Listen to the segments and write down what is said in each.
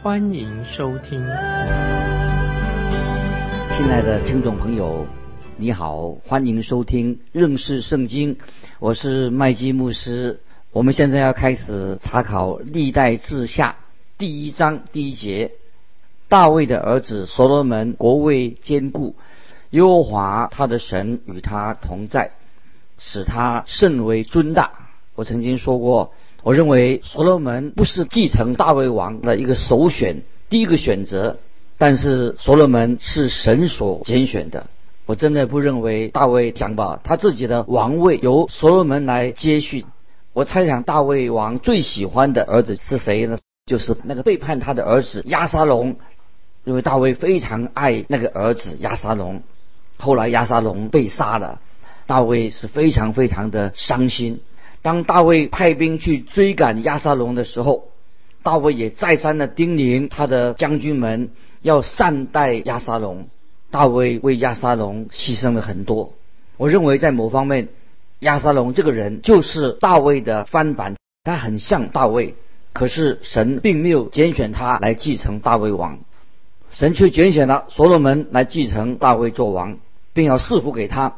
欢迎收听。亲爱的听众朋友，你好，欢迎收听认识圣经，我是麦基牧师。我们现在要开始查考历代志下第一章第一节。大卫的儿子所罗门国位坚固，耶和华他的神与他同在，使他甚为尊大。我曾经说过，我认为所罗门不是继承大卫王的一个首选，第一个选择。但是所罗门是神所拣选的。我真的不认为大卫想把他自己的王位由所罗门来接续。我猜想大卫王最喜欢的儿子是谁呢？就是那个背叛他的儿子亚沙龙，因为大卫非常爱那个儿子亚沙龙。后来亚沙龙被杀了，大卫是非常非常的伤心。当大卫派兵去追赶亚沙龙的时候，大卫也再三的叮咛他的将军们要善待亚沙龙。大卫为亚沙龙牺牲了很多。我认为在某方面。亚沙龙这个人就是大卫的翻版，他很像大卫，可是神并没有拣选他来继承大卫王，神却拣选了所罗门来继承大卫做王，并要赐福给他，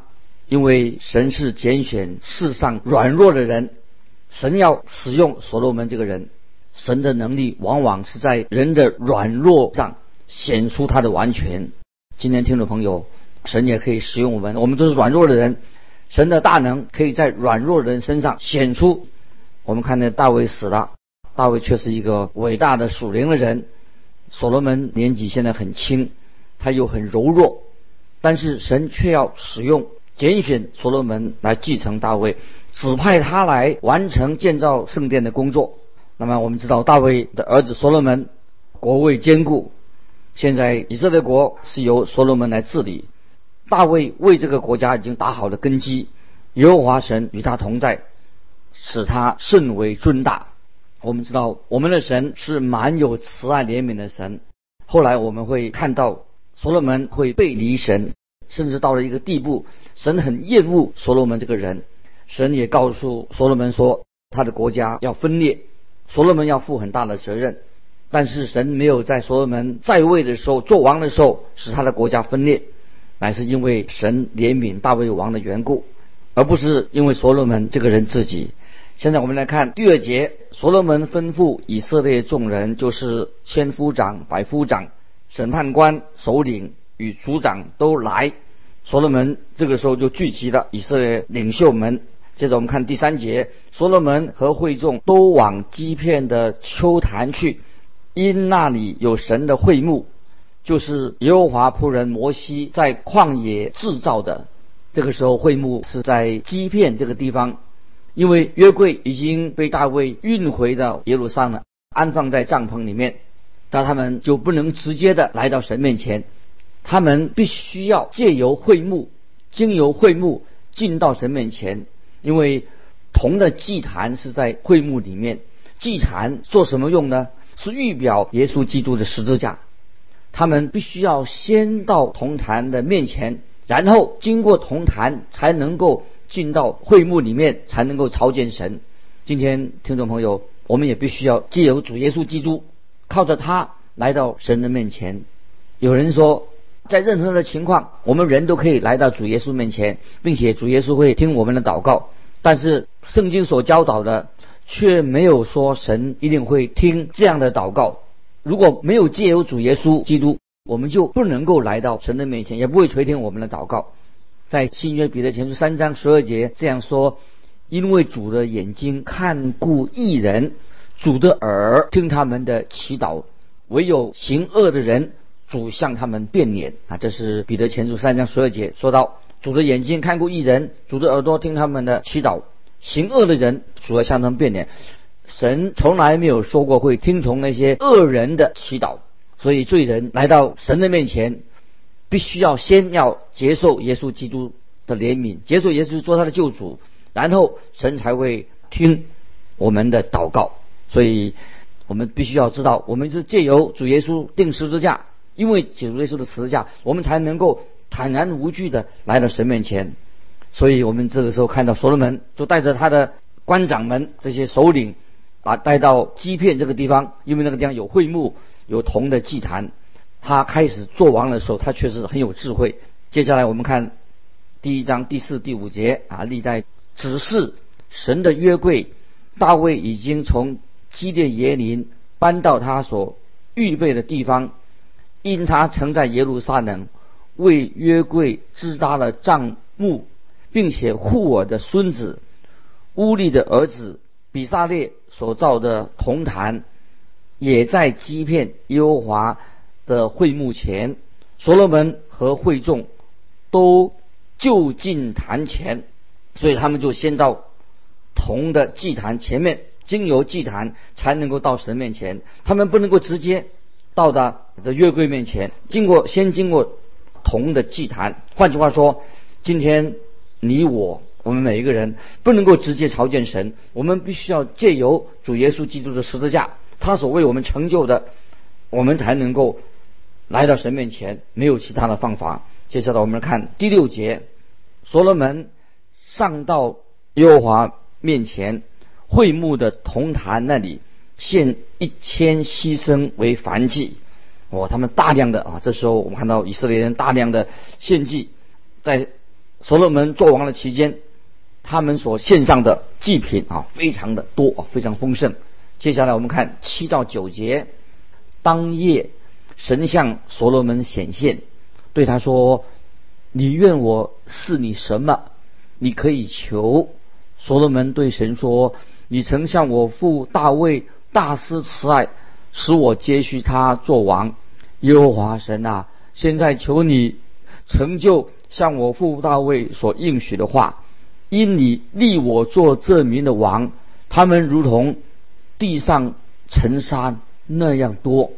因为神是拣选世上软弱的人，神要使用所罗门这个人，神的能力往往是在人的软弱上显出他的完全。今天听众朋友，神也可以使用我们，我们都是软弱的人。神的大能可以在软弱人身上显出。我们看见大卫死了，大卫却是一个伟大的属灵的人。所罗门年纪现在很轻，他又很柔弱，但是神却要使用拣选所罗门来继承大卫，指派他来完成建造圣殿的工作。那么我们知道大卫的儿子所罗门国位坚固，现在以色列国是由所罗门来治理。大卫为这个国家已经打好了根基，耶和华神与他同在，使他甚为尊大。我们知道，我们的神是满有慈爱怜悯的神。后来我们会看到，所罗门会背离神，甚至到了一个地步，神很厌恶所罗门这个人。神也告诉所罗门说，他的国家要分裂，所罗门要负很大的责任。但是神没有在所罗门在位的时候做王的时候使他的国家分裂。乃是因为神怜悯大卫王的缘故，而不是因为所罗门这个人自己。现在我们来看第二节，所罗门吩咐以色列众人，就是千夫长、百夫长、审判官、首领与族长都来。所罗门这个时候就聚集了以色列领袖们。接着我们看第三节，所罗门和会众都往基片的秋坛去，因那里有神的会幕。就是耶和华仆人摩西在旷野制造的。这个时候会幕是在基片这个地方，因为约柜已经被大卫运回到耶路撒冷，安放在帐篷里面，但他们就不能直接的来到神面前，他们必须要借由会幕，经由会幕进到神面前，因为铜的祭坛是在会幕里面，祭坛做什么用呢？是预表耶稣基督的十字架。他们必须要先到铜坛的面前，然后经过铜坛才能够进到会幕里面，才能够朝见神。今天听众朋友，我们也必须要借由主耶稣基督，靠着他来到神的面前。有人说，在任何的情况，我们人都可以来到主耶稣面前，并且主耶稣会听我们的祷告。但是圣经所教导的，却没有说神一定会听这样的祷告。如果没有借由主耶稣基督，我们就不能够来到神的面前，也不会垂听我们的祷告。在新约彼得前书三章十二节这样说：“因为主的眼睛看顾一人，主的耳听他们的祈祷；唯有行恶的人，主向他们变脸。”啊，这是彼得前书三章十二节说到：主的眼睛看过一人，主的耳朵听他们的祈祷；行恶的人，主要向他们变脸。神从来没有说过会听从那些恶人的祈祷，所以罪人来到神的面前，必须要先要接受耶稣基督的怜悯，接受耶稣做他的救主，然后神才会听我们的祷告。所以，我们必须要知道，我们是借由主耶稣定十字架，因为主耶稣的十字架，我们才能够坦然无惧的来到神面前。所以我们这个时候看到所罗门就带着他的官长们这些首领啊，带到基片这个地方，因为那个地方有会幕。有铜的祭坛，他开始做王的时候，他确实很有智慧。接下来我们看第一章第四、第五节啊，历代指示神的约柜，大卫已经从基列耶林搬到他所预备的地方，因他曾在耶路撒冷为约柜支搭了帐幕，并且护我的孙子乌利的儿子比萨列所造的铜坛。也在欺骗耶和华的会幕前，所罗门和会众都就近坛前，所以他们就先到铜的祭坛前面，经由祭坛才能够到神面前。他们不能够直接到达这月柜面前，经过先经过铜的祭坛。换句话说，今天你我我们每一个人不能够直接朝见神，我们必须要借由主耶稣基督的十字架。他所为我们成就的，我们才能够来到神面前，没有其他的方法。接下来我们看第六节，所罗门上到耶和华面前会幕的铜坛那里，献一千牺牲为燔祭。哦，他们大量的啊，这时候我们看到以色列人大量的献祭，在所罗门做王的期间，他们所献上的祭品啊，非常的多啊，非常丰盛。接下来我们看七到九节，当夜神向所罗门显现，对他说：“你愿我赐你什么？你可以求。”所罗门对神说：“你曾向我父大卫大施慈爱，使我接续他做王。耶和华神啊，现在求你成就向我父大卫所应许的话，因你立我做这民的王，他们如同。”地上尘沙那样多，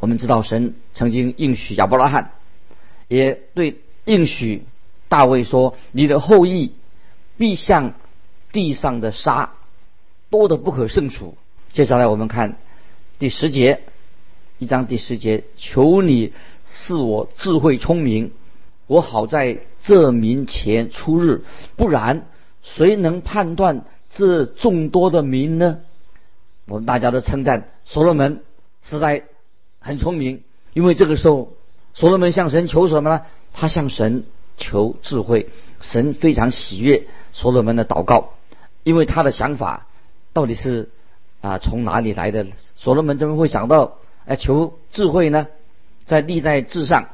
我们知道神曾经应许亚伯拉罕，也对应许大卫说：“你的后裔必像地上的沙，多的不可胜数。”接下来我们看第十节，一章第十节：“求你赐我智慧聪明，我好在这民前出日，不然谁能判断这众多的民呢？”我们大家都称赞所罗门实在很聪明，因为这个时候所罗门向神求什么呢？他向神求智慧，神非常喜悦所罗门的祷告，因为他的想法到底是啊从哪里来的？所罗门怎么会想到哎求智慧呢？在历代志上，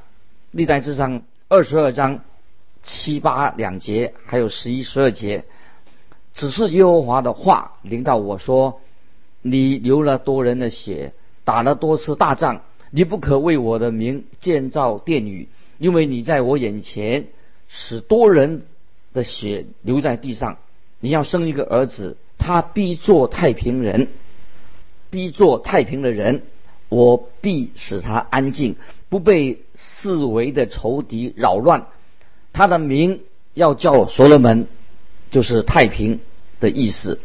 历代志上二十二章七八两节，还有十一十二节，只是耶和华的话临到我说。你流了多人的血，打了多次大仗，你不可为我的名建造殿宇，因为你在我眼前使多人的血流在地上。你要生一个儿子，他必做太平人，必做太平的人，我必使他安静，不被四围的仇敌扰乱。他的名要叫所罗门，就是太平的意思。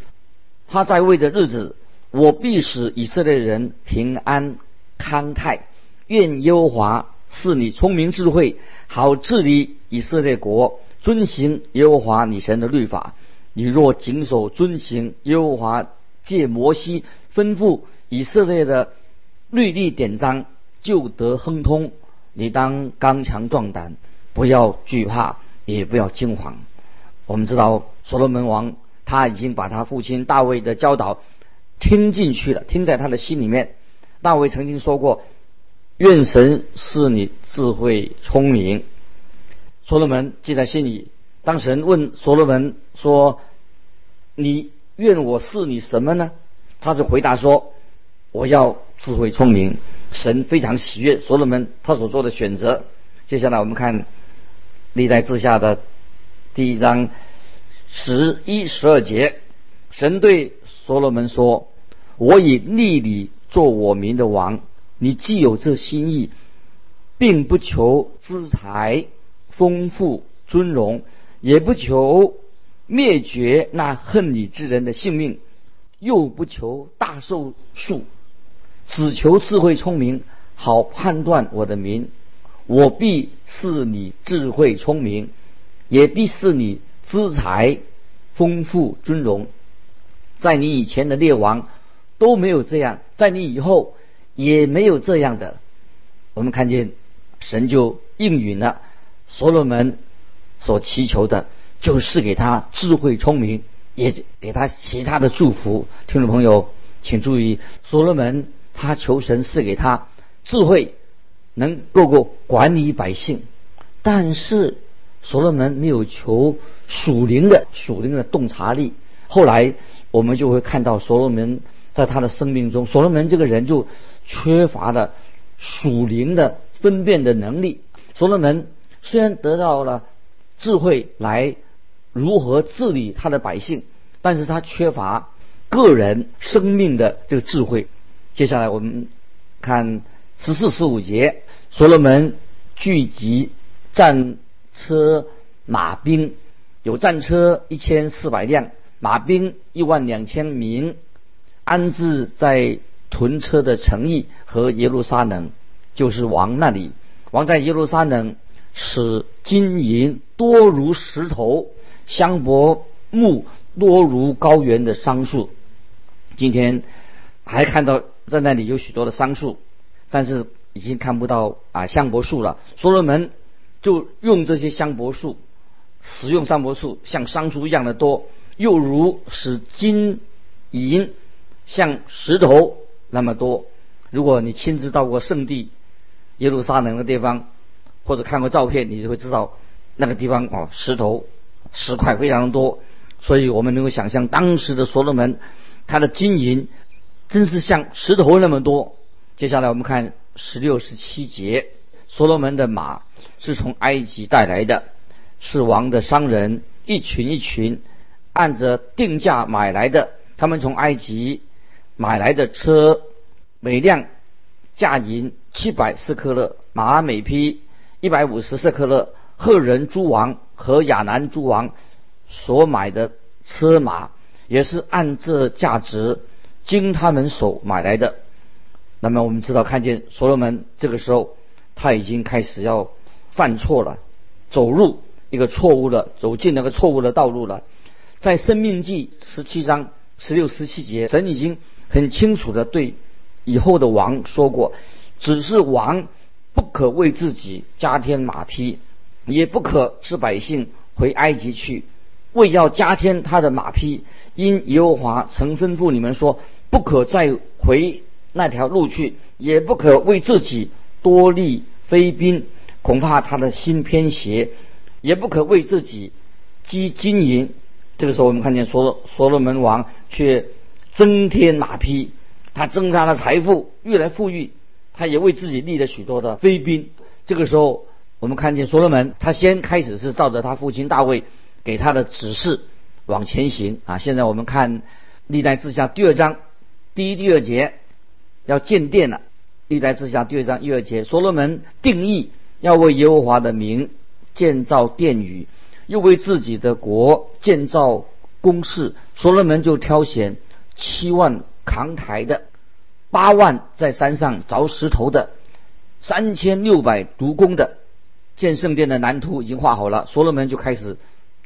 他在位的日子。我必使以色列人平安康泰，愿耶和华赐你聪明智慧，好治理以色列国，遵行耶和华你神的律法。你若谨守遵行耶和华借摩西吩咐以色列的律例典章，就得亨通。你当刚强壮胆，不要惧怕，也不要惊慌。我们知道所罗门王他已经把他父亲大卫的教导。听进去了，听在他的心里面。大卫曾经说过：“愿神是你智慧聪明。”所罗门记在心里。当神问所罗门说：“你愿我是你什么呢？”他就回答说：“我要智慧聪明。”神非常喜悦所罗门他所做的选择。接下来我们看历代之下的第一章十一十二节，神对所罗门说。我以立你做我民的王，你既有这心意，并不求资财、丰富、尊荣，也不求灭绝那恨你之人的性命，又不求大寿数，只求智慧聪明，好判断我的名。我必赐你智慧聪明，也必赐你资财、丰富、尊荣。在你以前的列王都没有这样，在你以后也没有这样的。我们看见神就应允了所罗门所祈求的，就是给他智慧聪明，也给他其他的祝福。听众朋友，请注意，所罗门他求神赐给他智慧。能够够管理百姓，但是所罗门没有求属灵的属灵的洞察力。后来我们就会看到所罗门在他的生命中，所罗门这个人就缺乏了属灵的分辨的能力。所罗门虽然得到了智慧来如何治理他的百姓，但是他缺乏个人生命的这个智慧。接下来我们看。十四十五节，所罗门聚集战车马兵，有战车一千四百辆，马兵一万两千名，安置在屯车的城邑和耶路撒冷，就是王那里。王在耶路撒冷使金银多如石头，香柏木多如高原的桑树。今天还看到在那里有许多的桑树。但是已经看不到啊香柏树了。所罗门就用这些香柏树，使用香柏树像桑树一样的多，又如使金银像石头那么多。如果你亲自到过圣地耶路撒冷的地方，或者看过照片，你就会知道那个地方哦石头石块非常的多。所以我们能够想象当时的所罗门，他的金银真是像石头那么多。接下来我们看十六、十七节，所罗门的马是从埃及带来的，是王的商人一群一群按着定价买来的。他们从埃及买来的车，每辆价银七百四克勒，马每匹一百五十四克勒。赫人诸王和亚南诸王所买的车马，也是按这价值经他们手买来的。那么我们知道，看见所罗门这个时候，他已经开始要犯错了，走入一个错误的，走进那个错误的道路了。在生命记十七章十六、十七节，神已经很清楚的对以后的王说过，只是王不可为自己加添马匹，也不可使百姓回埃及去，为要加添他的马匹，因耶和华曾吩咐你们说，不可再回。那条路去，也不可为自己多立飞兵，恐怕他的心偏邪；也不可为自己积金银。这个时候，我们看见所所罗门王却增添马匹，他增加了财富，越来富裕。他也为自己立了许多的飞兵。这个时候，我们看见所罗门，他先开始是照着他父亲大卫给他的指示往前行啊。现在我们看历代志下第二章第一、第二节。要建殿了，历代之下第二章第二节，所罗门定义要为耶和华的名建造殿宇，又为自己的国建造宫室。所罗门就挑选七万扛台的，八万在山上凿石头的，三千六百独工的。建圣殿的蓝图已经画好了，所罗门就开始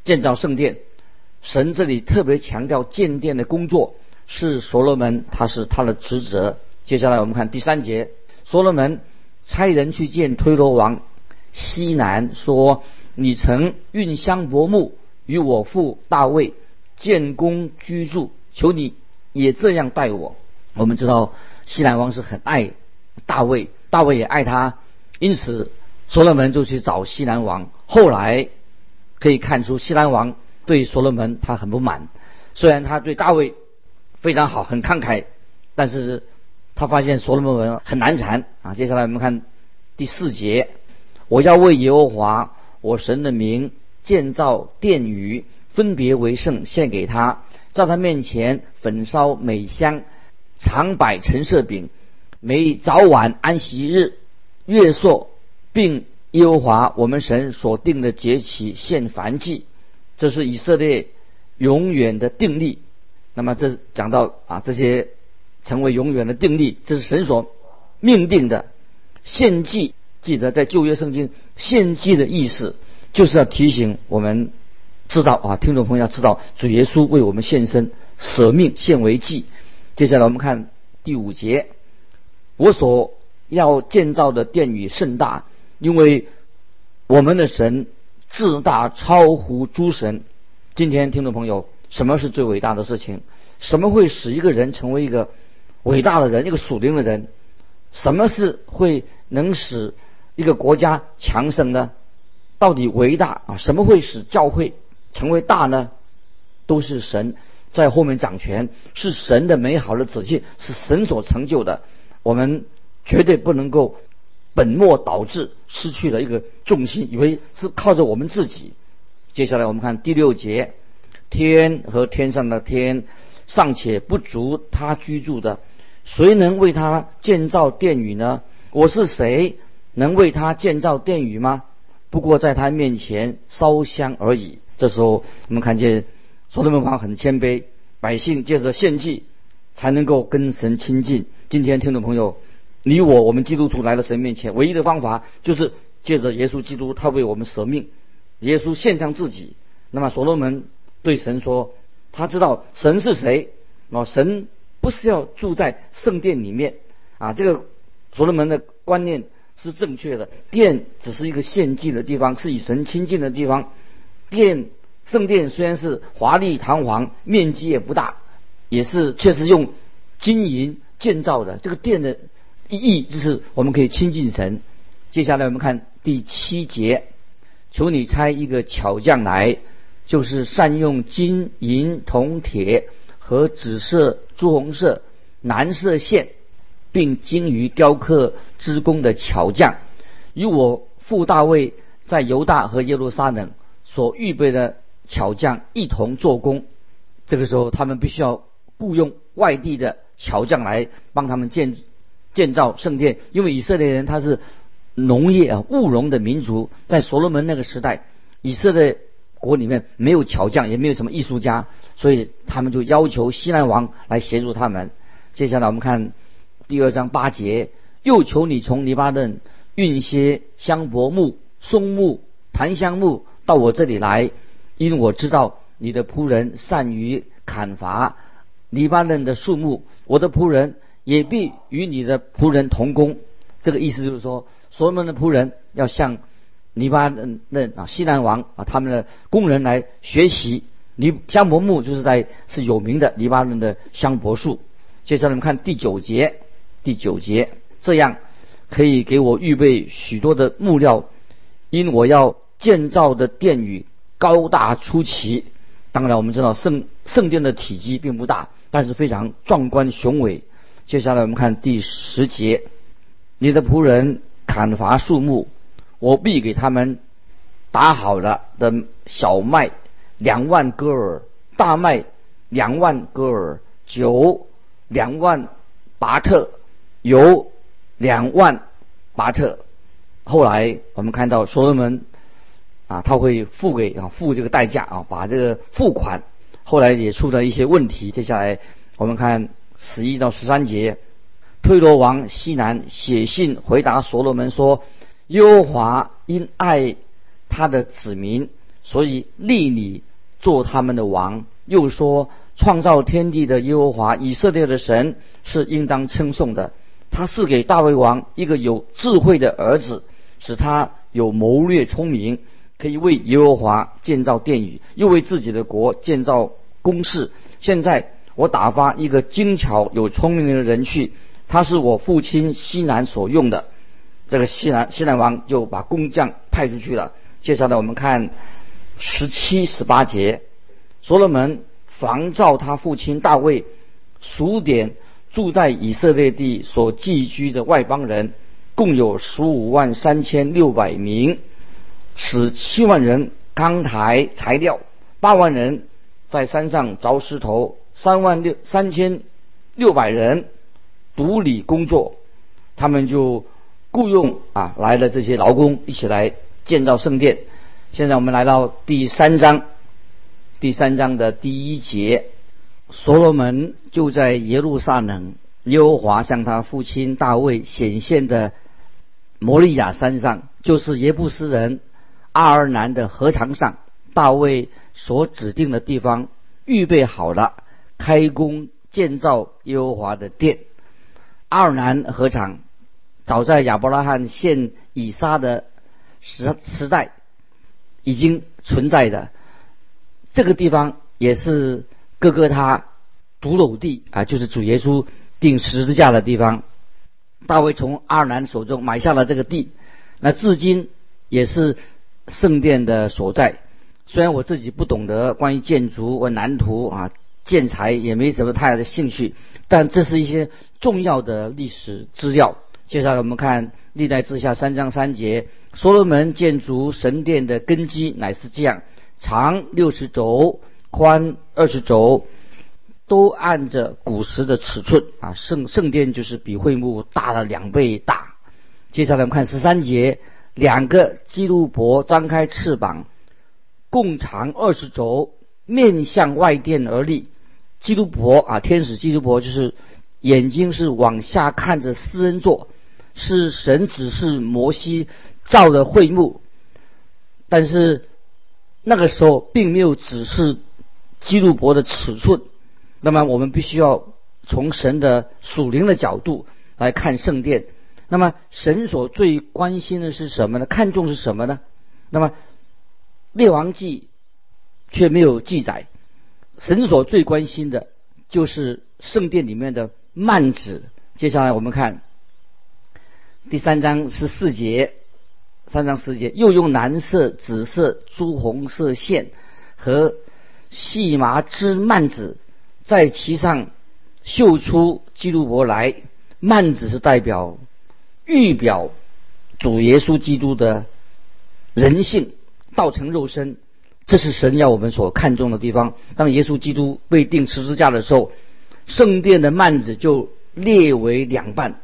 建造圣殿。神这里特别强调建殿的工作是所罗门，他是他的职责。接下来我们看第三节，所罗门差人去见推罗王西南，说：“你曾运香柏木与我父大卫建宫居住，求你也这样待我。”我们知道西南王是很爱大卫，大卫也爱他，因此所罗门就去找西南王。后来可以看出西南王对所罗门他很不满，虽然他对大卫非常好，很慷慨，但是。他发现所罗门很难缠啊！接下来我们看第四节：我要为耶和华我神的名建造殿宇，分别为圣，献给他，在他面前焚烧美香，常摆陈设饼，每早晚安息日、月朔，并耶和华我们神所定的节期献燔祭，这是以色列永远的定例。那么这讲到啊，这些成为永远的定例，这是神所命定的献祭。记得在旧约圣经献祭的意思，就是要提醒我们知道啊，听众朋友要知道，主耶稣为我们献身，舍命献为祭。接下来我们看第五节，我所要建造的殿宇甚大，因为我们的神自大超乎诸神。今天听众朋友。什么是最伟大的事情？什么会使一个人成为一个伟大的人，一个属灵的人？什么是会能使一个国家强盛呢？到底伟大啊？什么会使教会成为大呢？都是神在后面掌权，是神的美好的旨意，是神所成就的。我们绝对不能够本末倒置，失去了一个重心，以为是靠着我们自己。接下来我们看第六节。天和天上的天尚且不足他居住的，谁能为他建造殿宇呢？我是谁，能为他建造殿宇吗？不过在他面前烧香而已。这时候我们看见所罗门王很谦卑，百姓借着献祭才能够跟神亲近。今天听众朋友，你我我们基督徒来到神面前，唯一的方法就是借着耶稣基督，他为我们舍命，耶稣献上自己。那么所罗门。对神说，他知道神是谁。哦，神不是要住在圣殿里面啊。这个所罗门的观念是正确的。殿只是一个献祭的地方，是与神亲近的地方。殿圣殿虽然是华丽堂皇，面积也不大，也是确实用金银建造的。这个殿的意义就是我们可以亲近神。接下来我们看第七节，求你差一个巧匠来。就是善用金银铜铁和紫色、朱红色、蓝色线，并精于雕刻之工的巧匠，与我父大卫在犹大和耶路撒冷所预备的巧匠一同做工。这个时候，他们必须要雇佣外地的巧匠来帮他们建建造圣殿，因为以色列人他是农业啊务农的民族，在所罗门那个时代，以色列。国里面没有巧匠，也没有什么艺术家，所以他们就要求西南王来协助他们。接下来我们看第二章八节，又求你从黎巴嫩运些香柏木、松木、檀香木到我这里来，因为我知道你的仆人善于砍伐黎巴嫩的树木，我的仆人也必与你的仆人同工。这个意思就是说，所有门的仆人要向。黎巴嫩啊，西南王啊，他们的工人来学习黎香柏木，就是在是有名的黎巴嫩的香柏树。接下来我们看第九节，第九节这样可以给我预备许多的木料，因我要建造的殿宇高大出奇。当然，我们知道圣圣殿的体积并不大，但是非常壮观雄伟。接下来我们看第十节，你的仆人砍伐树木。我必给他们打好了的小麦两万戈尔，大麦两万戈尔，酒两万巴特，油两万巴特。后来我们看到所罗门啊，他会付给啊付这个代价啊，把这个付款。后来也出了一些问题。接下来我们看十一到十三节，推罗王西南写信回答所罗门说。耶和华因爱他的子民，所以立你做他们的王。又说，创造天地的耶和华以色列的神是应当称颂的。他是给大卫王一个有智慧的儿子，使他有谋略聪明，可以为耶和华建造殿宇，又为自己的国建造宫室。现在我打发一个精巧有聪明的人去，他是我父亲西南所用的。这个西南西南王就把工匠派出去了。接下来我们看十七、十八节，所罗门防造他父亲大卫数点住在以色列地所寄居的外邦人，共有十五万三千六百名，使七万人扛抬材料，八万人在山上凿石头，三万六三千六百人独立工作。他们就雇佣啊来了这些劳工一起来建造圣殿。现在我们来到第三章，第三章的第一节，所罗门就在耶路撒冷，耶和华向他父亲大卫显现的摩利亚山上，就是耶布斯人阿尔南的河床上，大卫所指定的地方预备好了，开工建造耶和华的殿。阿尔南河场早在亚伯拉罕献以撒的时时代。已经存在的这个地方，也是哥哥他独有地啊，就是主耶稣钉十字架的地方。大卫从阿尔南手中买下了这个地，那至今也是圣殿的所在。虽然我自己不懂得关于建筑和蓝图啊，建材也没什么太大的兴趣，但这是一些重要的历史资料。接下来我们看历代志下三章三节。所罗门建筑神殿的根基乃是这样：长六十轴，宽二十轴，都按着古时的尺寸啊。圣圣殿就是比会幕大了两倍大。接下来我们看十三节，两个基路伯张开翅膀，共长二十轴，面向外殿而立。基督伯啊，天使基督伯就是眼睛是往下看着施恩座，是神指示摩西。造的会幕，但是那个时候并没有指示基路伯的尺寸。那么我们必须要从神的属灵的角度来看圣殿。那么神所最关心的是什么呢？看重是什么呢？那么列王记却没有记载。神所最关心的就是圣殿里面的幔子。接下来我们看第三章十四节。三章四节，又用蓝色、紫色、朱红色线和细麻织幔子，在其上绣出基督伯来。幔子是代表预表主耶稣基督的人性，道成肉身，这是神要我们所看重的地方。当耶稣基督被钉十字架的时候，圣殿的幔子就裂为两半，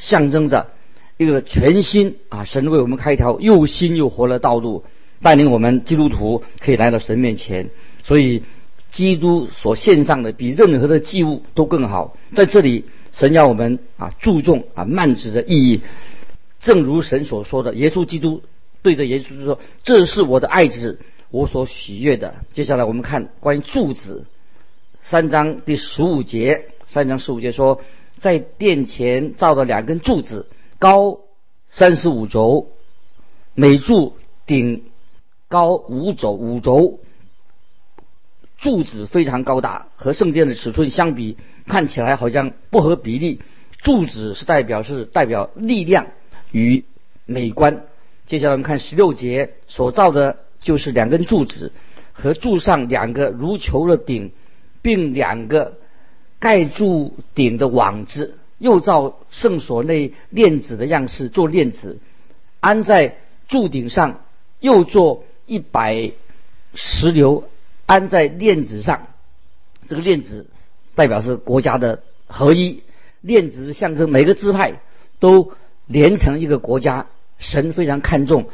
象征着。一个全新啊，神为我们开一条又新又活的道路，带领我们基督徒可以来到神面前。所以，基督所献上的比任何的祭物都更好。在这里，神要我们啊注重啊幔子的意义，正如神所说的，耶稣基督对着耶稣说：“这是我的爱子，我所喜悦的。”接下来我们看关于柱子，三章第十五节，三章十五节说，在殿前造了两根柱子。高三十五轴，每柱顶高五轴，五轴柱子非常高大，和圣殿的尺寸相比，看起来好像不合比例。柱子是代表是代表力量与美观。接下来我们看十六节所造的就是两根柱子和柱上两个如球的顶，并两个盖住顶的网子。又照圣所内链子的样式做链子，安在柱顶上；又做一百石榴安在链子上。这个链子代表是国家的合一，链子象征每个支派都连成一个国家。神非常看重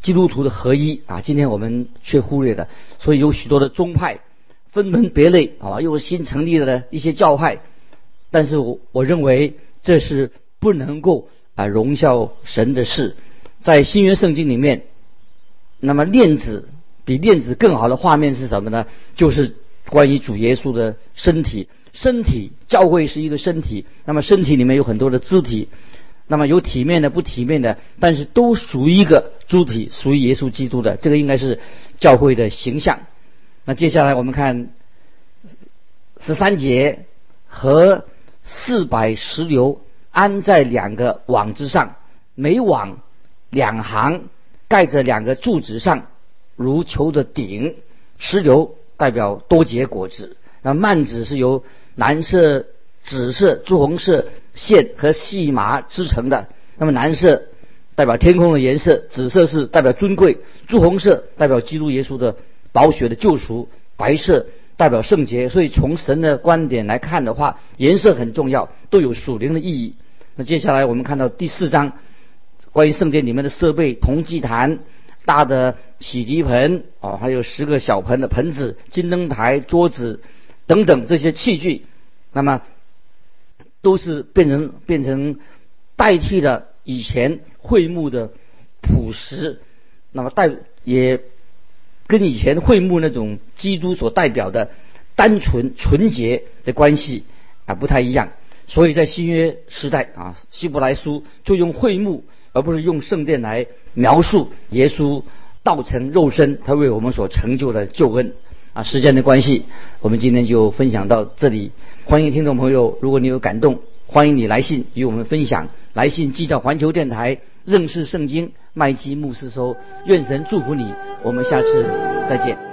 基督徒的合一啊！今天我们却忽略了，所以有许多的宗派分门别类啊，又新成立的一些教派。但是我我认为这是不能够啊荣耀神的事，在新约圣经里面，那么链子比链子更好的画面是什么呢？就是关于主耶稣的身体，身体教会是一个身体，那么身体里面有很多的肢体，那么有体面的不体面的，但是都属于一个主体，属于耶稣基督的，这个应该是教会的形象。那接下来我们看十三节和。四百石榴安在两个网之上，每网两行盖着两个柱子上，如球的顶。石榴代表多结果子，那蔓子是由蓝色、紫色、朱红色线和细麻织成的。那么蓝色代表天空的颜色，紫色是代表尊贵，朱红色代表基督耶稣的宝血的救赎，白色。代表圣洁，所以从神的观点来看的话，颜色很重要，都有属灵的意义。那接下来我们看到第四章，关于圣殿里面的设备：铜祭坛、大的洗涤盆哦，还有十个小盆的盆子、金灯台、桌子等等这些器具。那么都是变成变成代替了以前会幕的朴实，那么代也跟以前会幕那种基督所代表的单纯纯洁的关系啊不太一样。所以在新约时代啊，希伯来书就用会幕，而不是用圣殿来描述耶稣道成肉身，他为我们所成就的救恩啊。时间的关系，我们今天就分享到这里。欢迎听众朋友，如果你有感动，欢迎你来信与我们分享。来信寄到环球电台认识圣经麦基牧师收。愿神祝福你，我们下次再见。